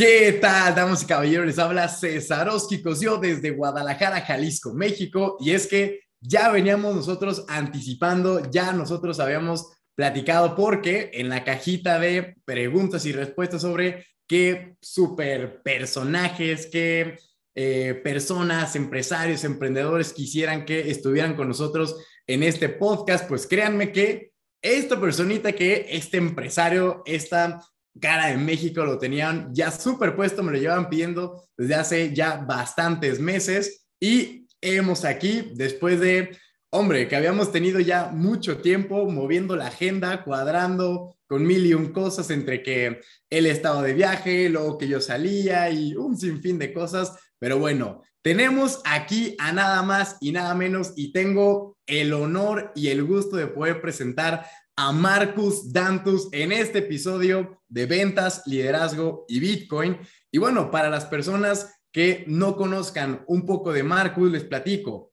¿Qué tal, damas y caballeros? Les habla Cesarowski Cosio desde Guadalajara, Jalisco, México. Y es que ya veníamos nosotros anticipando, ya nosotros habíamos platicado porque en la cajita de preguntas y respuestas sobre qué super personajes, qué eh, personas, empresarios, emprendedores quisieran que estuvieran con nosotros en este podcast, pues créanme que esta personita que este empresario, esta cara de México lo tenían ya súper puesto, me lo llevan pidiendo desde hace ya bastantes meses. Y hemos aquí, después de, hombre, que habíamos tenido ya mucho tiempo moviendo la agenda, cuadrando con mil y un cosas entre que él estaba de viaje, luego que yo salía y un sinfín de cosas, pero bueno, tenemos aquí a nada más y nada menos y tengo el honor y el gusto de poder presentar a Marcus Dantus en este episodio de ventas, liderazgo y Bitcoin. Y bueno, para las personas que no conozcan un poco de Marcus, les platico.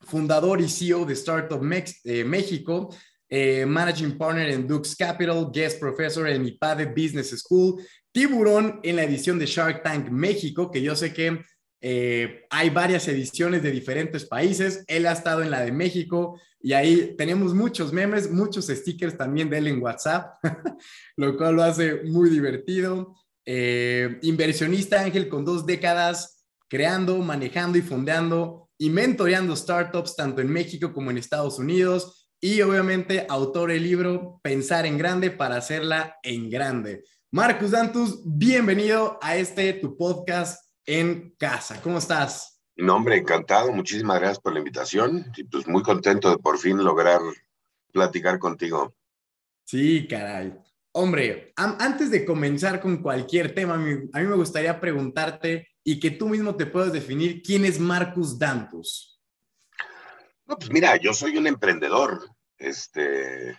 Fundador y CEO de Startup eh, México, eh, Managing Partner en Dux Capital, Guest Professor en IPADE Business School, tiburón en la edición de Shark Tank México, que yo sé que eh, hay varias ediciones de diferentes países. Él ha estado en la de México y ahí tenemos muchos memes, muchos stickers también de él en WhatsApp, lo cual lo hace muy divertido. Eh, inversionista Ángel con dos décadas creando, manejando y fondeando y mentoreando startups tanto en México como en Estados Unidos. Y obviamente autor del libro Pensar en Grande para hacerla en grande. Marcus Dantus, bienvenido a este tu podcast en casa. ¿Cómo estás? No, hombre, encantado. Muchísimas gracias por la invitación. Y pues muy contento de por fin lograr platicar contigo. Sí, caray. Hombre, antes de comenzar con cualquier tema, a mí, me gustaría preguntarte y que tú mismo te puedas definir quién es Marcus Dantus. No, pues mira, yo soy un emprendedor. Este,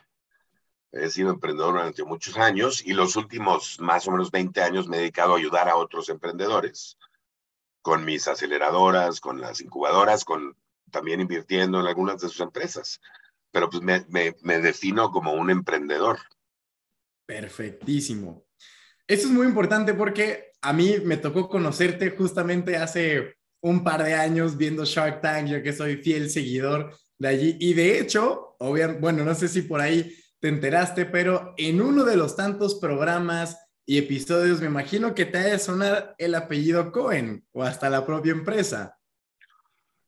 he sido emprendedor durante muchos años y los últimos más o menos 20 años me he dedicado a ayudar a otros emprendedores con mis aceleradoras, con las incubadoras, con también invirtiendo en algunas de sus empresas. Pero pues me, me, defino como un emprendedor. Perfectísimo. Eso es muy importante porque a mí me tocó conocerte justamente hace un par de años viendo Shark Tank, yo que soy fiel seguidor de allí. Y de hecho, bueno, no sé si por ahí te enteraste, pero en uno de los tantos programas y episodios, me imagino que te haya sonar el apellido Cohen o hasta la propia empresa.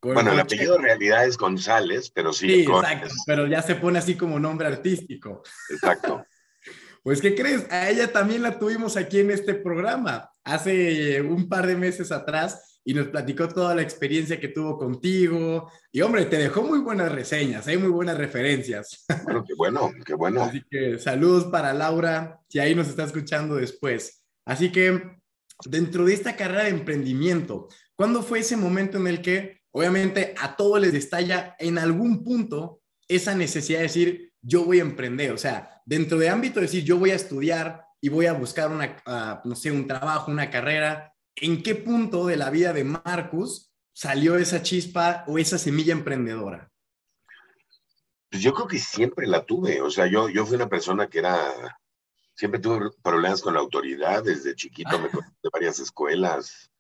bueno, el apellido en realidad es González, pero sí. Sí, exacto, pero ya se pone así como nombre artístico. Exacto. pues, ¿qué crees? A ella también la tuvimos aquí en este programa hace un par de meses atrás y nos platicó toda la experiencia que tuvo contigo. Y hombre, te dejó muy buenas reseñas, hay muy buenas referencias. Bueno, qué bueno, qué bueno. Así que saludos para Laura, si ahí nos está escuchando después. Así que dentro de esta carrera de emprendimiento, ¿cuándo fue ese momento en el que obviamente a todos les estalla en algún punto esa necesidad de decir, yo voy a emprender? O sea, dentro de ámbito de decir, yo voy a estudiar y voy a buscar una, ah, no sé, un trabajo, una carrera, ¿en qué punto de la vida de Marcus salió esa chispa o esa semilla emprendedora? Pues yo creo que siempre la tuve. O sea, yo, yo fui una persona que era, siempre tuve problemas con la autoridad. Desde chiquito me conté de varias escuelas.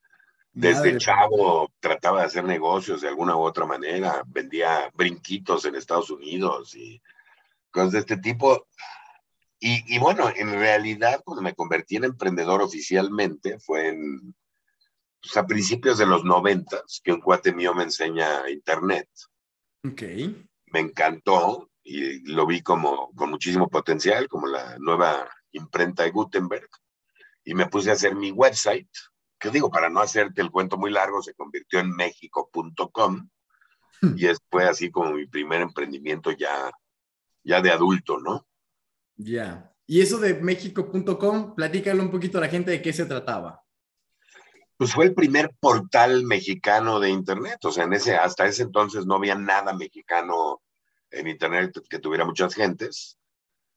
Desde chavo trataba de hacer negocios de alguna u otra manera. Vendía brinquitos en Estados Unidos y cosas de este tipo. Y, y bueno, en realidad cuando me convertí en emprendedor oficialmente fue en pues, a principios de los noventas, que un cuate mío me enseña internet. Ok. Me encantó y lo vi como con muchísimo potencial, como la nueva imprenta de Gutenberg, y me puse a hacer mi website, que digo, para no hacerte el cuento muy largo, se convirtió en mexico.com, hmm. y fue así como mi primer emprendimiento ya, ya de adulto, ¿no? Ya. Y eso de mexico.com, platícalo un poquito a la gente de qué se trataba pues fue el primer portal mexicano de Internet. O sea, en ese, hasta ese entonces no había nada mexicano en Internet que tuviera muchas gentes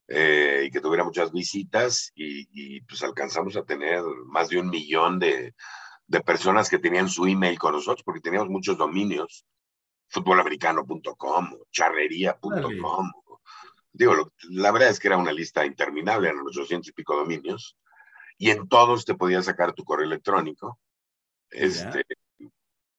eh, y que tuviera muchas visitas y, pues alcanzamos a tener más de un millón de, personas que tenían su email con nosotros porque teníamos muchos dominios, futbolamericano.com, charrería.com. Digo, la verdad es que era una lista interminable, eran 800 y pico dominios y en todos te podías sacar tu correo electrónico. Este,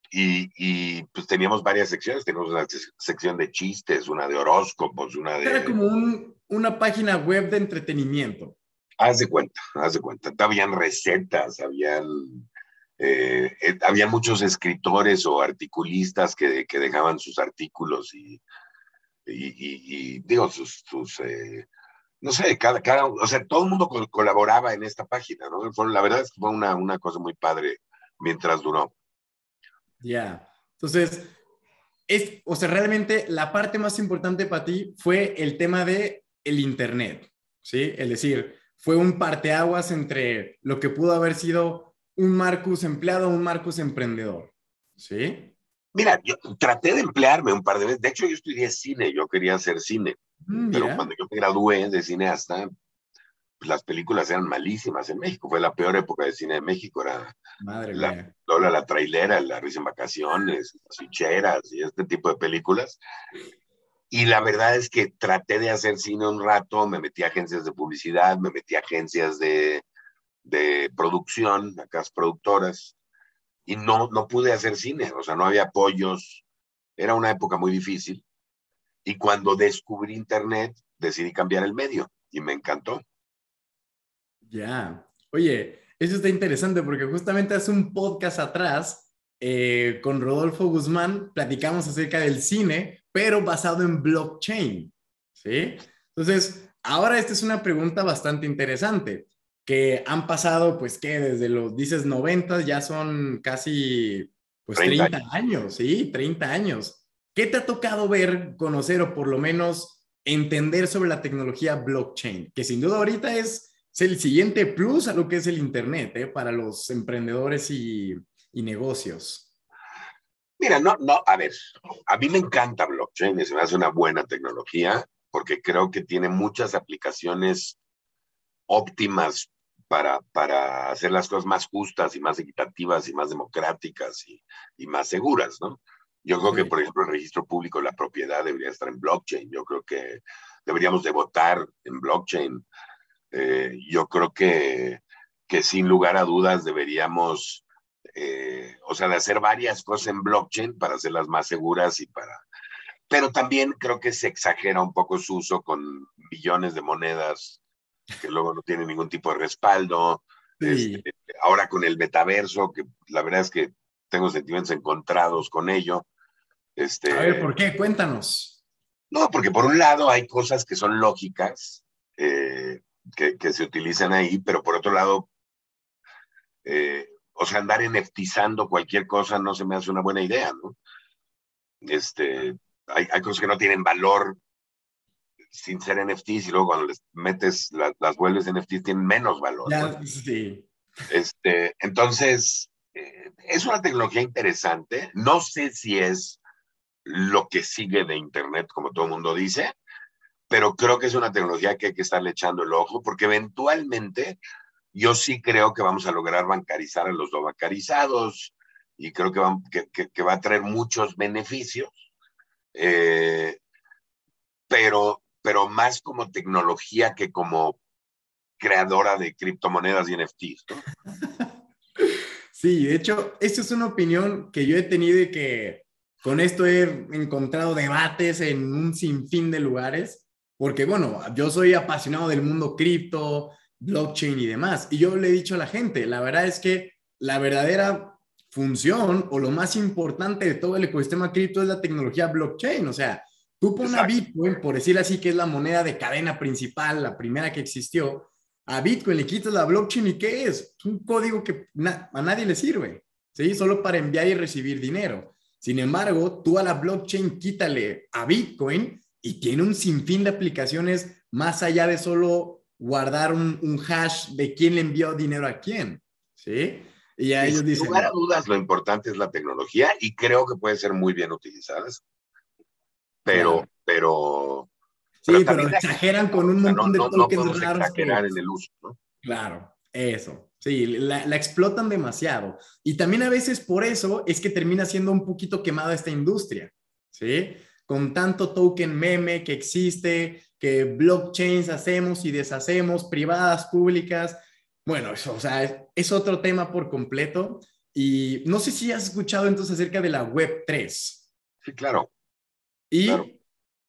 y, y, pues teníamos varias secciones, teníamos una sección de chistes, una de horóscopos, una de... Era como un, una página web de entretenimiento. Haz de cuenta, haz de cuenta. Habían recetas, habían, eh, eh, había muchos escritores o articulistas que, que dejaban sus artículos y, y, digo, sus, sus eh, no sé, cada, cada, o sea, todo el mundo colaboraba en esta página, ¿no? Fue, la verdad es que fue una, una cosa muy padre mientras duró. Ya. Entonces, es, o sea, realmente la parte más importante para ti fue el tema de el Internet, ¿sí? Es decir, fue un parteaguas entre lo que pudo haber sido un Marcus empleado un Marcus emprendedor, ¿sí? Mira, yo traté de emplearme un par de veces. De hecho, yo estudié cine, yo quería hacer cine. Mm, pero cuando yo me gradué de cineasta, las películas eran malísimas en México. Fue la peor época de cine de México. Era Madre la, mía. la trailera, la risa en vacaciones, las ficheras y este tipo de películas. Y la verdad es que traté de hacer cine un rato, me metí a agencias de publicidad, me metí a agencias de, de producción, acá productoras, y no, no pude hacer cine, o sea, no había apoyos, era una época muy difícil. Y cuando descubrí Internet, decidí cambiar el medio y me encantó. Ya. Oye, eso está interesante porque justamente hace un podcast atrás eh, con Rodolfo Guzmán platicamos acerca del cine, pero basado en blockchain. ¿Sí? Entonces, ahora esta es una pregunta bastante interesante, que han pasado, pues, que desde los, dices, 90 ya son casi, pues, 30, 30 años, ¿sí? 30 años. ¿Qué te ha tocado ver, conocer o por lo menos entender sobre la tecnología blockchain? Que sin duda ahorita es es el siguiente plus a lo que es el Internet ¿eh? para los emprendedores y, y, negocios. Mira, no, no, a ver, a mí me encanta blockchain, es me hace una buena tecnología porque creo que tiene muchas aplicaciones óptimas para, para hacer las cosas más justas y más equitativas y más democráticas y, y más seguras, ¿no? Yo creo que, por ejemplo, el registro público de la propiedad debería estar en blockchain. Yo creo que deberíamos de votar en blockchain. Eh, yo creo que, que, sin lugar a dudas deberíamos, eh, o sea, de hacer varias cosas en blockchain para hacerlas más seguras y para... Pero también creo que se exagera un poco su uso con billones de monedas que luego no tienen ningún tipo de respaldo. Sí. Este, ahora con el metaverso, que la verdad es que tengo sentimientos encontrados con ello. Este, a ver, ¿por qué? Cuéntanos. No, porque por un lado hay cosas que son lógicas, eh, que, que, se utilizan ahí, pero por otro lado, eh, o sea, andar NFTizando cualquier cosa no se me hace una buena idea, ¿no? Este, hay, hay cosas que no tienen valor sin ser NFTs y luego cuando les metes la, las vuelves NFTs tienen menos valor. Sí. Este, entonces, eh, es una tecnología interesante. No sé si es lo que sigue de Internet, como todo el mundo dice, pero creo que es una tecnología que hay que estarle echando el ojo, porque eventualmente yo sí creo que vamos a lograr bancarizar a los no bancarizados y creo que va, que, que, que va a traer muchos beneficios, eh, pero, pero más como tecnología que como creadora de criptomonedas y NFTs. ¿no? Sí, de hecho, esta es una opinión que yo he tenido y que con esto he encontrado debates en un sinfín de lugares, porque bueno, yo soy apasionado del mundo cripto, blockchain y demás, y yo le he dicho a la gente, la verdad es que la verdadera función o lo más importante de todo el ecosistema cripto es la tecnología blockchain, o sea, tú pones a Bitcoin, por decir así, que es la moneda de cadena principal, la primera que existió, a Bitcoin le quitas la blockchain y ¿qué es? Es un código que na a nadie le sirve, ¿sí? Solo para enviar y recibir dinero. Sin embargo, tú a la blockchain quítale a Bitcoin y tiene un sinfín de aplicaciones más allá de solo guardar un, un hash de quién le envió dinero a quién, ¿sí? Y a ellos dicen... lugar a dudas, lo importante es la tecnología y creo que puede ser muy bien utilizadas, pero, Claro. pero Sí, pero, exageran con un montón no, de no tokens podemos raros. que- exagerar en el uso, ¿no? Claro, eso. Sí, la, la explotan demasiado. Y también a veces por eso es que termina siendo un poquito quemada esta industria, ¿sí? Con tanto token meme que existe, que blockchains hacemos y deshacemos, privadas, públicas. bueno, eso, o sea, es, otro tema por completo. Y no sé si has escuchado entonces acerca de la Web 3. Sí, claro. Y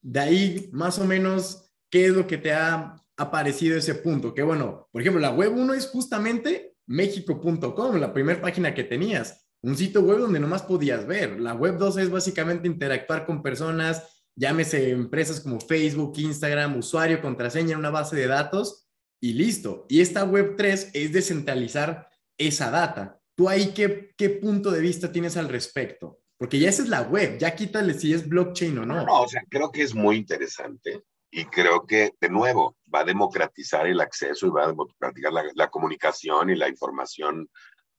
de ahí, más o menos, ¿qué es lo que te ha aparecido ese punto? Que bueno, por ejemplo, la Web 1 es justamente mexico.com, la primera página que tenías, un sitio web donde nomás podías ver. La Web 2 es básicamente interactuar con personas, llámese empresas como Facebook, Instagram, usuario, contraseña una base de datos y listo. Y esta Web 3 es descentralizar esa data. ¿Tú ahí qué, qué punto de vista tienes al respecto? Porque ya esa es la web, ya quítale si es blockchain o no. No, o sea, creo que es muy interesante y creo que, de nuevo, va a democratizar el acceso y va a democratizar la comunicación y la información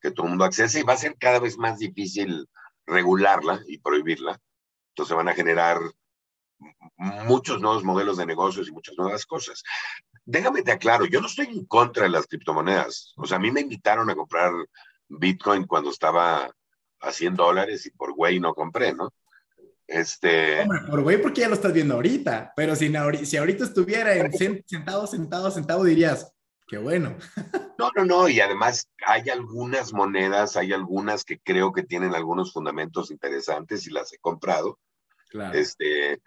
que todo el mundo accese y va a ser cada vez más difícil regularla y prohibirla. Entonces van a generar muchos nuevos modelos de negocios y muchas nuevas cosas. Déjame te aclaro, yo no estoy en contra de las criptomonedas. O sea, a mí me invitaron a comprar Bitcoin cuando estaba a 100 dólares y por güey no compré, ¿no? Este... Hombre, por güey porque ya lo estás viendo ahorita, pero si, si ahorita estuviera en sentado, sentado, sentado, dirías, qué bueno. No, no, no, y además hay algunas monedas, hay algunas que creo que tienen algunos fundamentos interesantes y las he comprado. Claro. Este,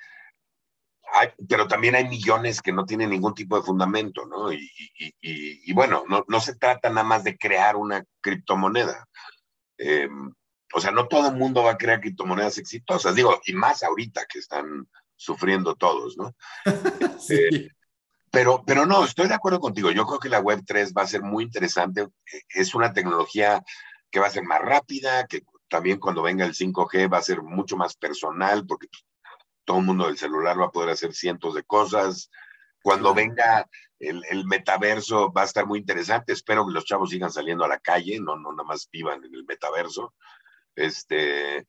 pero también hay millones que no tienen ningún tipo de fundamento, ¿no? Y, y, y, bueno, no, no, se trata nada más de crear una criptomoneda. Eh, o sea, no todo el mundo va a crear criptomonedas exitosas, digo, y más ahorita que están sufriendo todos, ¿no? sí. Eh, pero, pero no, estoy de acuerdo contigo. Yo creo que la Web 3 va a ser muy interesante. Es una tecnología que va a ser más rápida, que también cuando venga el 5G va a ser mucho más personal, porque todo el mundo del celular va a poder hacer cientos de cosas. Cuando venga el, el, metaverso va a estar muy interesante. Espero que los chavos sigan saliendo a la calle, no, no nada más vivan en el metaverso. Este,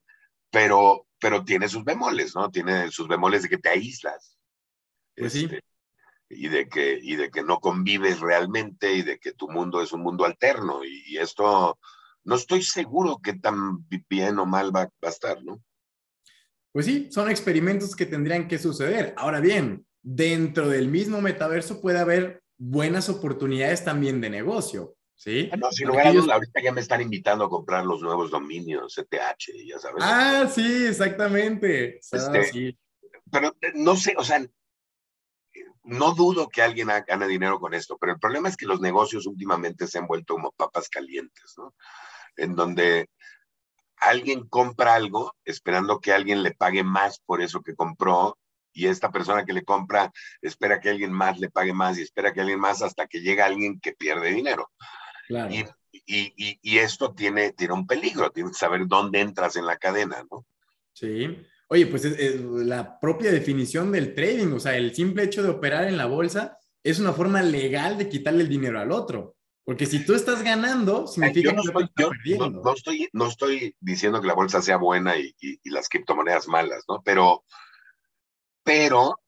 pero, pero tiene sus bemoles, ¿no? Tiene sus bemoles de que te aíslas. Pues sí. Y de, que, y de que no convives realmente y de que tu mundo es un mundo alterno. Y, y esto no estoy seguro que tan bien o mal va, va a estar, ¿no? Pues sí, son experimentos que tendrían que suceder. Ahora bien, dentro del mismo metaverso puede haber buenas oportunidades también de negocio, ¿sí? Ah, no, sin lugar a dudas, ahorita ya me están invitando a comprar los nuevos dominios, CTH, ya sabes. Ah, sí, exactamente. Este, sí. Pero no sé, o sea, no dudo que alguien gane dinero con esto, pero el problema es que los negocios últimamente se han vuelto como papas calientes, ¿no? En donde alguien compra algo esperando que alguien le pague más por eso que compró y esta persona que le compra espera que alguien más le pague más y espera que alguien más hasta que llega alguien que pierde dinero. Claro. Y, y, y, esto tiene, tiene un peligro, tienes que saber dónde entras en la cadena, ¿no? Sí. Oye, pues es, es la propia definición del trading, o sea, el simple hecho de operar en la bolsa es una forma legal de quitarle el dinero al otro. Porque si tú estás ganando, significa no que estoy, perdiendo. No, no, estoy, no estoy diciendo que la bolsa sea buena y, y, y las criptomonedas malas, ¿no? Pero, pero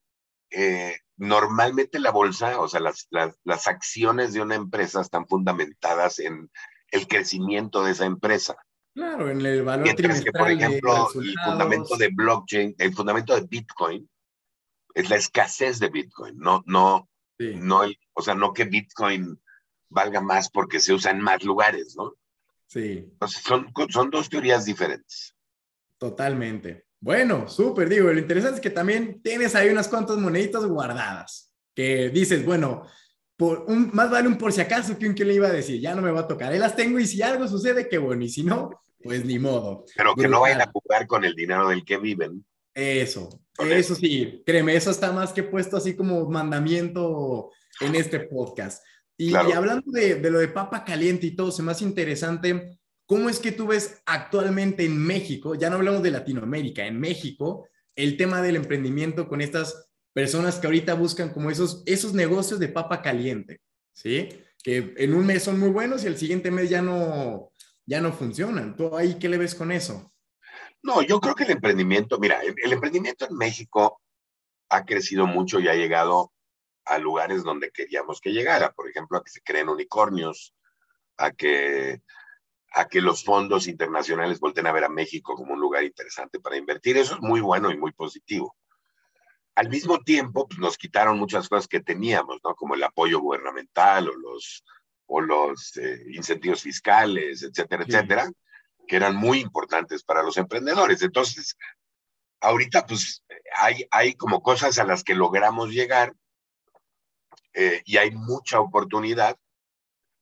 eh, normalmente la bolsa, o sea, las, las, las, acciones de una empresa están fundamentadas en el crecimiento de esa empresa. Claro, en el valor Mientras que, por ejemplo, el fundamento de blockchain, el fundamento de Bitcoin es la escasez de Bitcoin, no, no, sí. no o sea, no que Bitcoin valga más porque se usa en más lugares, ¿no? Sí. Entonces, son, son dos teorías diferentes. Totalmente. Bueno, súper, digo, lo interesante es que también tienes ahí unas cuantas moneditas guardadas, que dices, bueno, por un, más vale un por si acaso que un que le iba a decir, ya no me va a tocar, ahí las tengo y si algo sucede, qué bueno, y si no, pues ni modo. Pero que Brutal. no vayan a jugar con el dinero del que viven. Eso, eso sí, créeme, eso está más que puesto así como mandamiento en este podcast. Y, claro. y hablando de, de, lo de papa caliente y todo, se me hace interesante cómo es que tú ves actualmente en México, ya no hablamos de Latinoamérica, en México, el tema del emprendimiento con estas personas que ahorita buscan como esos, esos negocios de papa caliente, ¿sí? Que en un mes son muy buenos y el siguiente mes ya no, ya no funcionan. ¿Tú ahí qué le ves con eso? No, yo creo que el emprendimiento, mira, el, emprendimiento en México ha crecido mucho y ha llegado a lugares donde queríamos que llegara, por ejemplo, a que se creen unicornios, a que, a que los fondos internacionales volten a ver a México como un lugar interesante para invertir. Eso es muy bueno y muy positivo. Al mismo tiempo, pues, nos quitaron muchas cosas que teníamos, ¿no? Como el apoyo gubernamental o los, o los eh, incentivos fiscales, etcétera, etcétera, que eran muy importantes para los emprendedores. Entonces, ahorita pues hay, hay como cosas a las que logramos llegar eh, y hay mucha oportunidad,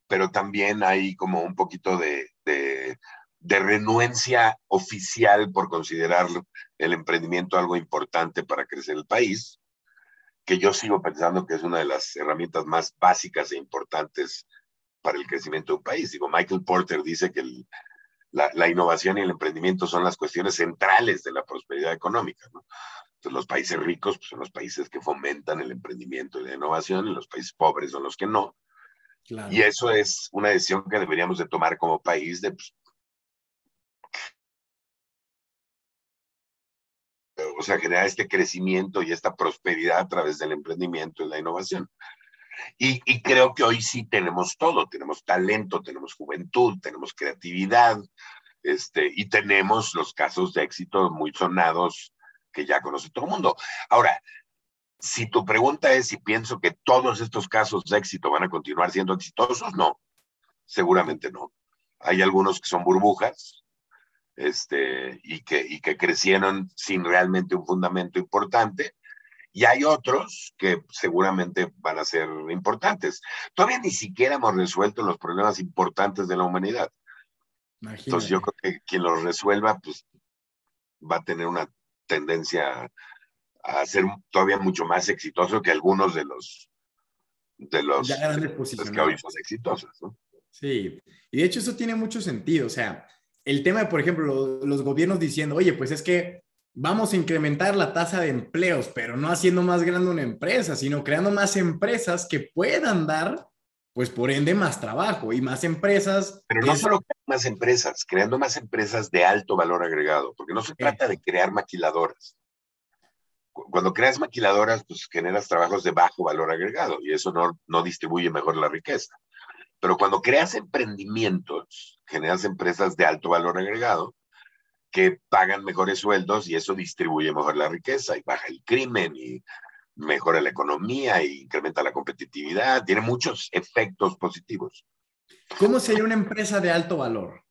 pero también hay como un poquito de, de, de renuencia oficial por considerar el emprendimiento algo importante para crecer el país, que yo sigo pensando que es una de las herramientas más básicas e importantes para el crecimiento de un país. Digo, Michael Porter dice que la, la, innovación y el emprendimiento son las cuestiones centrales de la prosperidad económica. ¿no? Entonces, los países ricos pues, son los países que fomentan el emprendimiento y la innovación, y los países pobres son los que no. Claro. Y eso es una decisión que deberíamos de tomar como país de pues, o sea, generar este crecimiento y esta prosperidad a través del emprendimiento y la innovación. Y, creo que hoy sí tenemos todo, tenemos talento, tenemos juventud, tenemos creatividad, este, y tenemos los casos de éxito muy sonados que ya conoce todo el mundo. Ahora, si tu pregunta es si pienso que todos estos casos de éxito van a continuar siendo exitosos, no, seguramente no. Hay algunos que son burbujas, este, y, que, y que crecieron sin realmente un fundamento importante, y hay otros que seguramente van a ser importantes. Todavía ni siquiera hemos resuelto los problemas importantes de la humanidad. Imagínate. Entonces yo creo que quien los resuelva, pues va a tener una tendencia a ser todavía mucho más exitoso que algunos de los de los, ya de los que hoy son exitosos. ¿no? Sí, y de hecho eso tiene mucho sentido. O sea, el tema de, por ejemplo, los, los gobiernos diciendo, oye, pues es que vamos a incrementar la tasa de empleos, pero no haciendo más grande una empresa, sino creando más empresas que puedan dar, pues por ende, más trabajo y más empresas. Pero no es... solo más empresas, creando más empresas de alto valor agregado, porque no se trata de crear maquiladoras. Cuando creas maquiladoras, pues generas trabajos de bajo valor agregado y eso no, no distribuye mejor la riqueza. Pero cuando creas emprendimientos, generas empresas de alto valor agregado, que pagan mejores sueldos y eso distribuye mejor la riqueza y baja el crimen y mejora la economía y incrementa la competitividad. Tiene muchos efectos positivos. ¿Cómo sería una empresa de alto valor?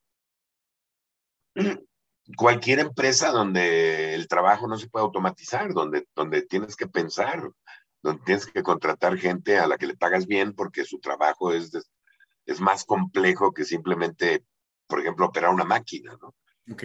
Cualquier empresa donde el trabajo no se puede automatizar, donde, donde tienes que pensar, donde tienes que contratar gente a la que le pagas bien porque su trabajo es, de, es más complejo que simplemente, por ejemplo, operar una máquina, ¿no? Ok,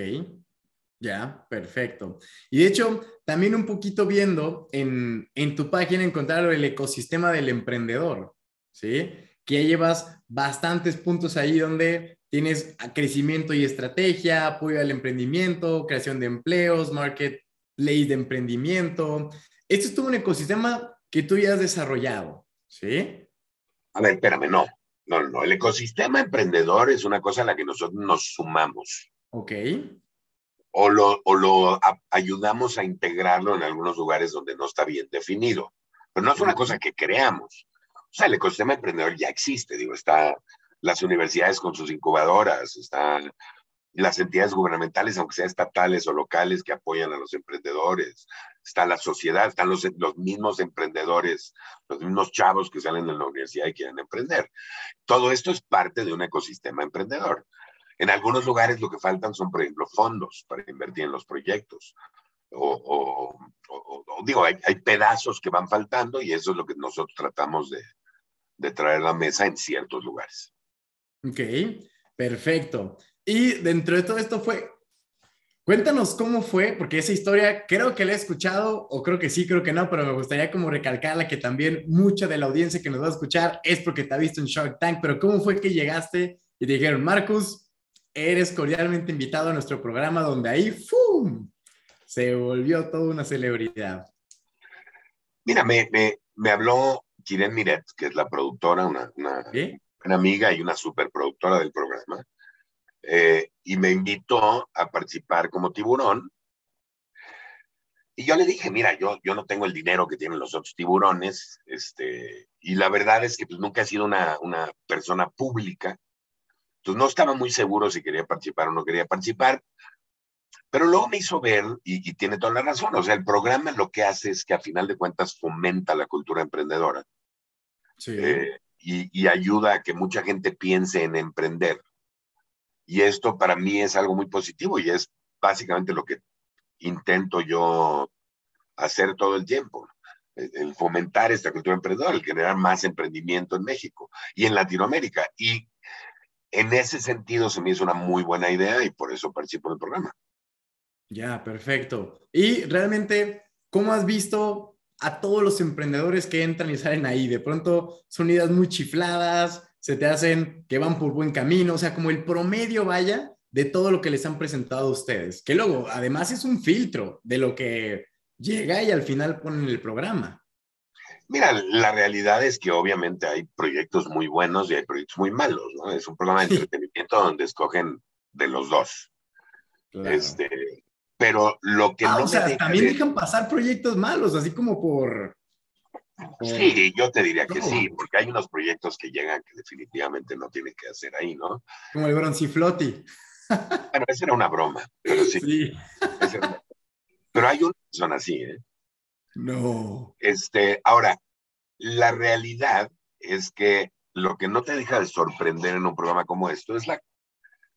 ya, perfecto. Y de hecho, también un poquito viendo en, en tu página encontrar el ecosistema del emprendedor, ¿sí? Que llevas bastantes puntos ahí donde tienes crecimiento y estrategia, apoyo al emprendimiento, creación de empleos, marketplace de emprendimiento. Esto es todo un ecosistema que tú ya has desarrollado, ¿sí? A ver, espérame, no. No, no, el ecosistema emprendedor es una cosa a la que nosotros nos sumamos. Ok. O lo, o lo a, ayudamos a integrarlo en algunos lugares donde no está bien definido. Pero no es una cosa que creamos. O sea, el ecosistema emprendedor ya existe, digo, está las universidades con sus incubadoras, están las entidades gubernamentales, aunque sean estatales o locales, que apoyan a los emprendedores, está la sociedad, están los, los mismos emprendedores, los mismos chavos que salen de la universidad y quieren emprender. Todo esto es parte de un ecosistema emprendedor. En algunos lugares lo que faltan son, por ejemplo, fondos para invertir en los proyectos. O, o, o, o digo, hay, hay, pedazos que van faltando y eso es lo que nosotros tratamos de, de traer a la mesa en ciertos lugares. Ok, perfecto. Y dentro de todo esto fue, cuéntanos cómo fue, porque esa historia creo que la he escuchado, o creo que sí, creo que no, pero me gustaría como recalcarla que también mucha de la audiencia que nos va a escuchar es porque te ha visto en Shark Tank, pero ¿cómo fue que llegaste y te dijeron, Marcus, eres cordialmente invitado a nuestro programa donde ahí ¡fum! se volvió toda una celebridad. Mira, me, me, me habló Kiren Miret, que es la productora, una, una, una amiga y una superproductora del programa, eh, y me invitó a participar como tiburón. Y yo le dije, mira, yo, yo no tengo el dinero que tienen los otros tiburones, este, y la verdad es que pues, nunca he sido una, una persona pública, entonces no estaba muy seguro si quería participar o no quería participar, pero luego me hizo ver, y, y, tiene toda la razón, o sea, el programa lo que hace es que a final de cuentas fomenta la cultura emprendedora. Sí. Eh, y, ayuda a que mucha gente piense en emprender. Y esto para mí es algo muy positivo y es básicamente lo que intento yo hacer todo el tiempo. El, fomentar esta cultura emprendedora, el generar más emprendimiento en México y en Latinoamérica. Y en ese sentido se me hizo una muy buena idea y por eso participo en programa. Ya, perfecto. Y realmente, ¿cómo has visto a todos los emprendedores que entran y salen ahí. De pronto son ideas muy chifladas, se te hacen que van por buen camino, o sea, como el promedio vaya de todo lo que les han presentado ustedes, que luego además es un filtro de lo que llega y al final ponen el programa. Mira, la realidad es que obviamente hay proyectos muy buenos y hay proyectos muy malos, ¿no? Es un programa de entretenimiento donde escogen de los dos. Este, pero lo que ah, no o sea, también dejan pasar proyectos malos, así como por, Sí, yo te diría que sí, porque hay unos proyectos que llegan que definitivamente no tienen que hacer ahí, ¿no? Como el Bronciflotti. Bueno, esa era una broma, pero sí. sí. Pero hay una que son así, ¿eh? No. Este, ahora, la realidad es que lo que no te deja de sorprender en un programa como esto es la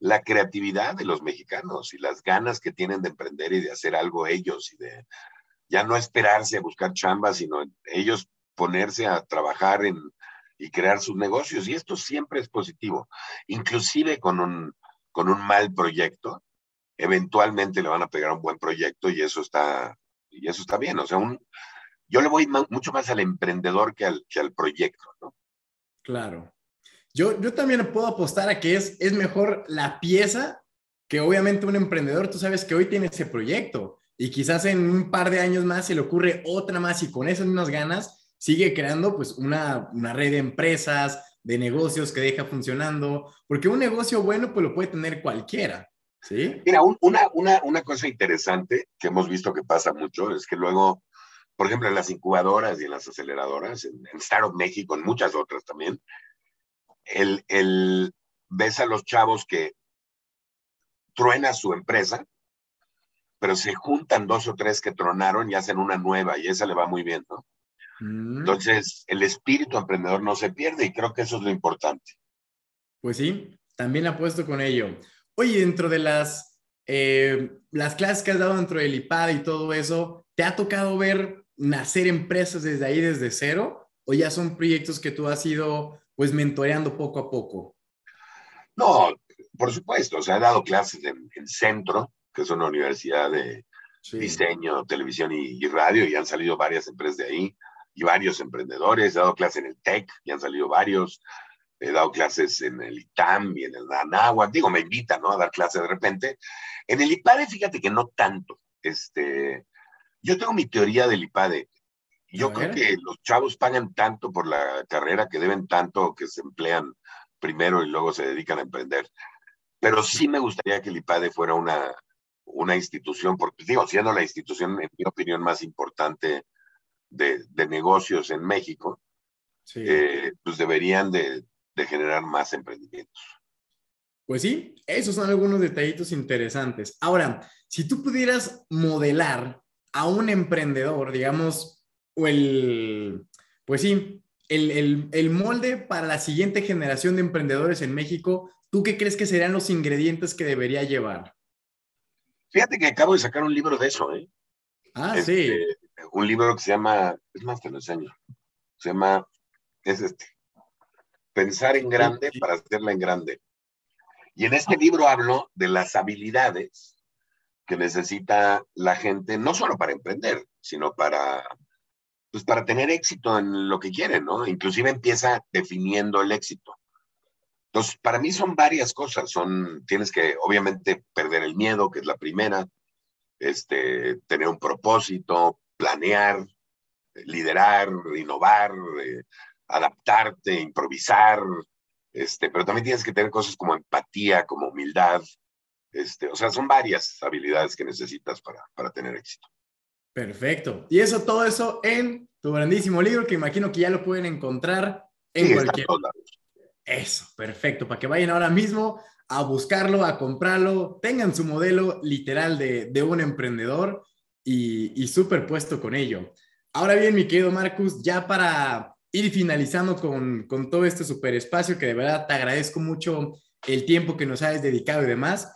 la creatividad de los mexicanos y las ganas que tienen de emprender y de hacer algo ellos y de ya no esperarse a buscar chambas, sino ellos ponerse a trabajar en, y crear sus negocios. Y esto siempre es positivo. Inclusive con un, con un mal proyecto, eventualmente le van a pegar un buen proyecto y eso está, y eso está bien. O sea, un, yo le voy mucho más al emprendedor que al, que al proyecto, ¿no? Claro. Yo, yo también puedo apostar a que es, es mejor la pieza que obviamente un emprendedor, tú sabes que hoy tiene ese proyecto y quizás en un par de años más se le ocurre otra más y con esas mismas ganas sigue creando pues una, una red de empresas, de negocios que deja funcionando, porque un negocio bueno pues lo puede tener cualquiera. ¿Sí? Mira, una, una, una cosa interesante que hemos visto que pasa mucho es que luego, por ejemplo, en las incubadoras y en las aceleradoras, en, en Startup México, en muchas otras también, el, el, ves a los chavos que truena su empresa, pero se juntan dos o tres que tronaron y hacen una nueva y esa le va muy bien, ¿no? Mm. Entonces, el espíritu emprendedor no se pierde y creo que eso es lo importante. Pues sí, también apuesto con ello. Oye, dentro de las, eh, las clases que has dado dentro del IPAD y todo eso, ¿te ha tocado ver nacer empresas desde ahí, desde cero? ¿O ya son proyectos que tú has ido pues mentoreando poco a poco? No, por supuesto, o sea, he dado clases en, el Centro, que es una universidad de diseño, televisión y, radio, y han salido varias empresas de ahí, y varios emprendedores. He dado clases en el TEC, y han salido varios. He dado clases en el ITAM y en el Anáhuac. Digo, me invitan, ¿no? A dar clases de repente. En el IPADE, fíjate que no tanto. Este, yo tengo mi teoría del IPADE. Yo creo que los chavos pagan tanto por la carrera que deben tanto que se emplean primero y luego se dedican a emprender. Pero sí me gustaría que el IPADE fuera una, una institución, porque digo, siendo la institución, en mi opinión, más importante de, de negocios en México, eh, pues deberían de, de generar más emprendimientos. Pues sí, esos son algunos detallitos interesantes. Ahora, si tú pudieras modelar a un emprendedor, digamos, o el, pues sí, el, el, molde para la siguiente generación de emprendedores en México, ¿tú qué crees que serían los ingredientes que debería llevar? Fíjate que acabo de sacar un libro de eso, ¿eh? Ah, sí. Este, un libro que se llama, es más, te lo enseño. Se llama, es este, Pensar en grande para hacerla en grande. Y en este libro hablo de las habilidades que necesita la gente, no solo para emprender, sino para pues para tener éxito en lo que quieren, ¿no? Inclusive empieza definiendo el éxito. Entonces, para mí son varias cosas. Son, tienes que, obviamente, perder el miedo, que es la primera, este, tener un propósito, planear, liderar, innovar, eh, adaptarte, improvisar, este, pero también tienes que tener cosas como empatía, como humildad, este, o sea, son varias habilidades que necesitas para, para tener éxito. Perfecto. Y eso, todo eso en tu grandísimo libro, que imagino que ya lo pueden encontrar en cualquier. Eso, perfecto. Para que vayan ahora mismo a buscarlo, a comprarlo, tengan su modelo literal de, un emprendedor y, y súper puesto con ello. Ahora bien, mi querido Marcus, ya para ir finalizando con, con todo este super espacio que de verdad te agradezco mucho el tiempo que nos has dedicado y demás.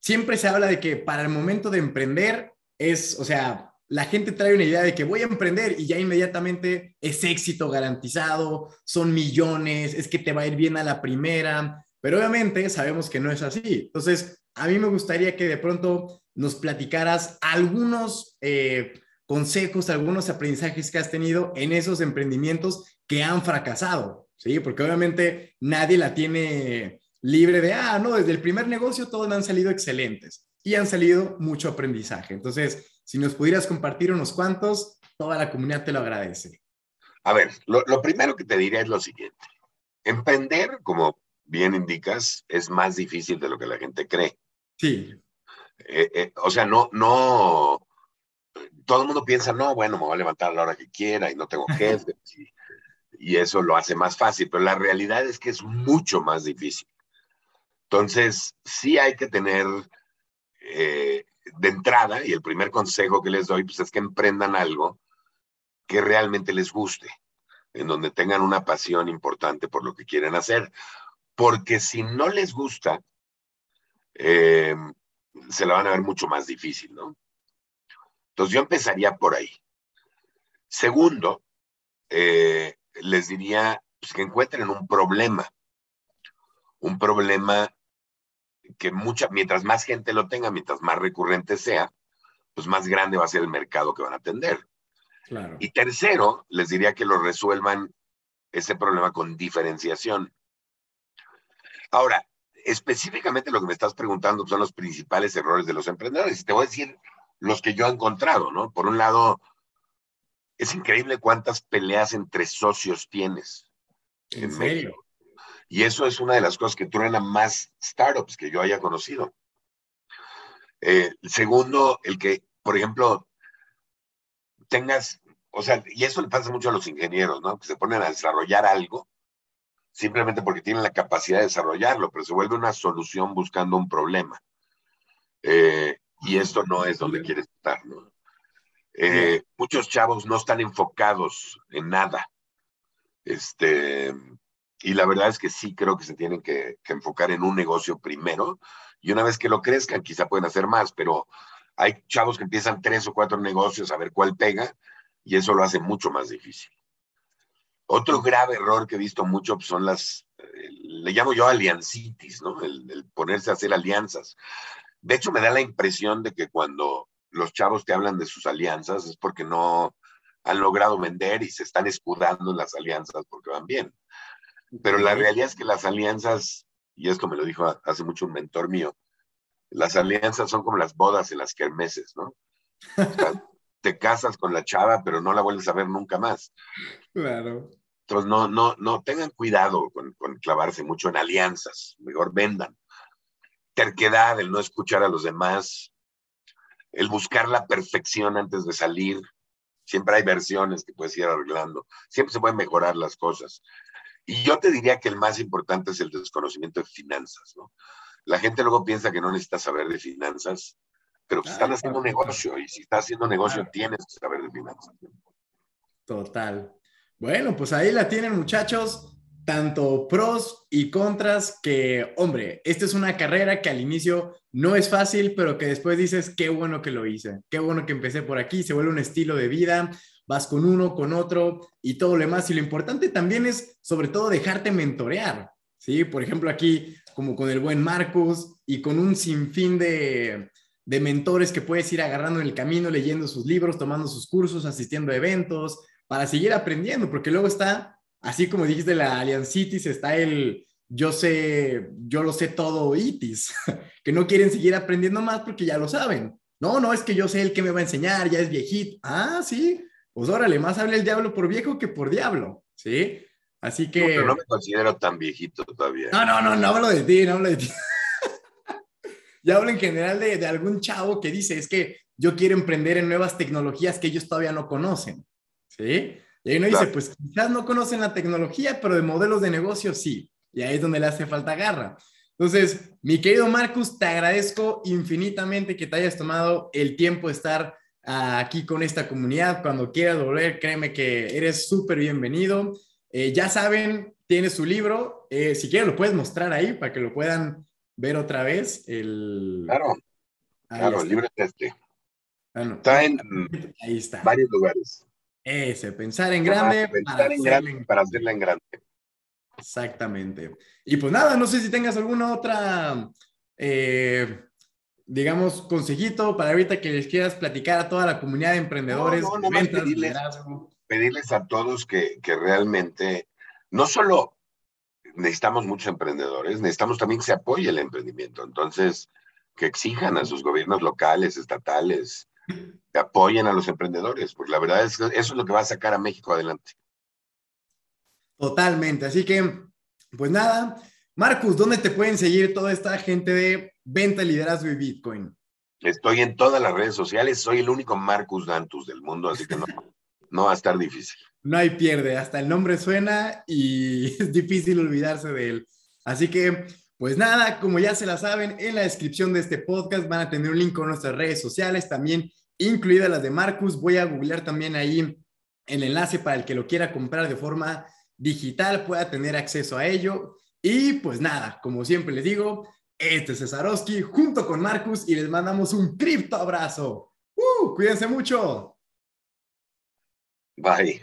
Siempre se habla de que para el momento de emprender es, o sea, la gente trae una idea de que voy a emprender y ya inmediatamente es éxito garantizado, son millones, es que te va a ir bien a la primera, pero obviamente sabemos que no es así. Entonces, a mí me gustaría que de pronto nos platicaras algunos eh, consejos, algunos aprendizajes que has tenido en esos emprendimientos que han fracasado, ¿sí? Porque obviamente nadie la tiene libre de, ah, no, desde el primer negocio todos han salido excelentes y han salido mucho aprendizaje. Entonces, si nos pudieras compartir unos cuantos, toda la comunidad te lo agradece. A ver, lo, lo primero que te diré es lo siguiente. Emprender, como bien indicas, es más difícil de lo que la gente cree. Sí. Eh, eh, o sea, no, no, todo el mundo piensa, no, bueno, me voy a levantar a la hora que quiera y no tengo jefe, y, y, eso lo hace más fácil, pero la realidad es que es mucho más difícil. Entonces, sí hay que tener eh, de entrada, y el primer consejo que les doy, pues es que emprendan algo que realmente les guste, en donde tengan una pasión importante por lo que quieren hacer porque si no les gusta, eh, se la van a ver mucho más difícil, ¿no? Entonces yo empezaría por ahí. Segundo, eh, les diría pues, que encuentren un problema, un problema que mucha, mientras más gente lo tenga, mientras más recurrente sea, pues más grande va a ser el mercado que van a atender. Claro. Y tercero, les diría que lo resuelvan ese problema con diferenciación. Ahora, específicamente lo que me estás preguntando son los principales errores de los emprendedores. Y te voy a decir los que yo he encontrado, ¿no? Por un lado, es increíble cuántas peleas entre socios tienes en, en México. Y eso es una de las cosas que truena más startups que yo haya conocido. Eh, segundo, el que, por ejemplo, tengas, o sea, y eso le pasa mucho a los ingenieros, ¿no? Que se ponen a desarrollar algo simplemente porque tienen la capacidad de desarrollarlo, pero se vuelve una solución buscando un problema. Eh, y esto no es donde quieres estar, ¿no? Eh, muchos chavos no están enfocados en nada. Este, y la verdad es que sí creo que se tienen que, que, enfocar en un negocio primero. Y una vez que lo crezcan, quizá pueden hacer más, pero hay chavos que empiezan tres o cuatro negocios a ver cuál pega, y eso lo hace mucho más difícil. Otro grave error que he visto mucho pues, son las, eh, le llamo yo aliancitis, ¿no? El, el, ponerse a hacer alianzas. De hecho, me da la impresión de que cuando los chavos te hablan de sus alianzas es porque no han logrado vender y se están escudando en las alianzas porque van bien. Pero la realidad es que las alianzas, y esto me lo dijo hace mucho un mentor mío, las alianzas son como las bodas en las kermeses, ¿no? O sea, te casas con la chava, pero no la vuelves a ver nunca más. Claro. Entonces, no, no, no, tengan cuidado con, con, clavarse mucho en alianzas, mejor vendan. Terquedad, el no escuchar a los demás, el buscar la perfección antes de salir. Siempre hay versiones que puedes ir arreglando, siempre se pueden mejorar las cosas. Y yo te diría que el más importante es el desconocimiento de finanzas, ¿no? La gente luego piensa que no necesita saber de finanzas, pero pues están haciendo negocio y si estás haciendo negocio tienes que saber de finanzas. Total. Bueno, pues ahí la tienen muchachos, tanto pros y contras que, hombre, esta es una carrera que al inicio no es fácil, pero que después dices, qué bueno que lo hice, qué bueno que empecé por aquí, se vuelve un estilo de vida, vas con uno, con otro y todo lo demás. Y lo importante también es, sobre todo, dejarte mentorear, ¿sí? Por ejemplo, aquí, como con el buen Marcos y con un sinfín de, de mentores que puedes ir agarrando en el camino, leyendo sus libros, tomando sus cursos, asistiendo a eventos, para seguir aprendiendo, porque luego está, así como dijiste, la Aliancitis, está el yo sé, yo lo sé todo itis, que no quieren seguir aprendiendo más porque ya lo saben. No, no, es que yo sé el que me va a enseñar, ya es viejito. Ah, sí, pues órale, más habla el diablo por viejo que por diablo, ¿sí? Así que... No, pero no me considero tan viejito todavía. No, no, no, no hablo de ti, no hablo de ti. ya hablo en general de, de algún chavo que dice, es que yo quiero emprender en nuevas tecnologías que ellos todavía no conocen. ¿sí? Y ahí uno dice, pues quizás no conocen la tecnología, pero de modelos de negocio sí. Y ahí es donde le hace falta garra. Entonces, mi querido Marcus, te agradezco infinitamente que te hayas tomado el tiempo de estar aquí con esta comunidad. Cuando quieras volver, créeme que eres súper bienvenido. Eh, ya saben, tiene su libro. Eh, si quieren, lo puedes mostrar ahí para que lo puedan ver otra vez. El... Claro, claro, el libro es este. está en ahí está. varios lugares. Ese, pensar en grande, para, en grande para hacerla en grande. Exactamente. Y pues nada, no sé si tengas alguna otra, eh, digamos, consejito para ahorita que les quieras platicar a toda la comunidad de emprendedores. No, no, pedirles, a todos que, que realmente, no solo necesitamos muchos emprendedores, necesitamos también que se apoye el emprendimiento. Entonces, que exijan a sus gobiernos locales, estatales, apoyen a los emprendedores, porque la verdad es que eso es lo que va a sacar a México adelante. Totalmente. Así que, pues nada, Marcus, ¿dónde te pueden seguir toda esta gente de venta, liderazgo y Bitcoin? Estoy en todas las redes sociales, soy el único Marcus Dantus del mundo, así que no, no va a estar difícil. No hay pierde, hasta el nombre suena y es difícil olvidarse de él. Así que, pues nada, como ya se la saben, en la descripción de este podcast van a tener un link con nuestras redes sociales, también incluidas las de Marcus. Voy a googlear también ahí el enlace para el que lo quiera comprar de forma digital pueda tener acceso a ello. Y pues nada, como siempre les digo, este es Cesarowski junto con Marcus y les mandamos un cripto abrazo. ¡Uh! Cuídense mucho. Bye.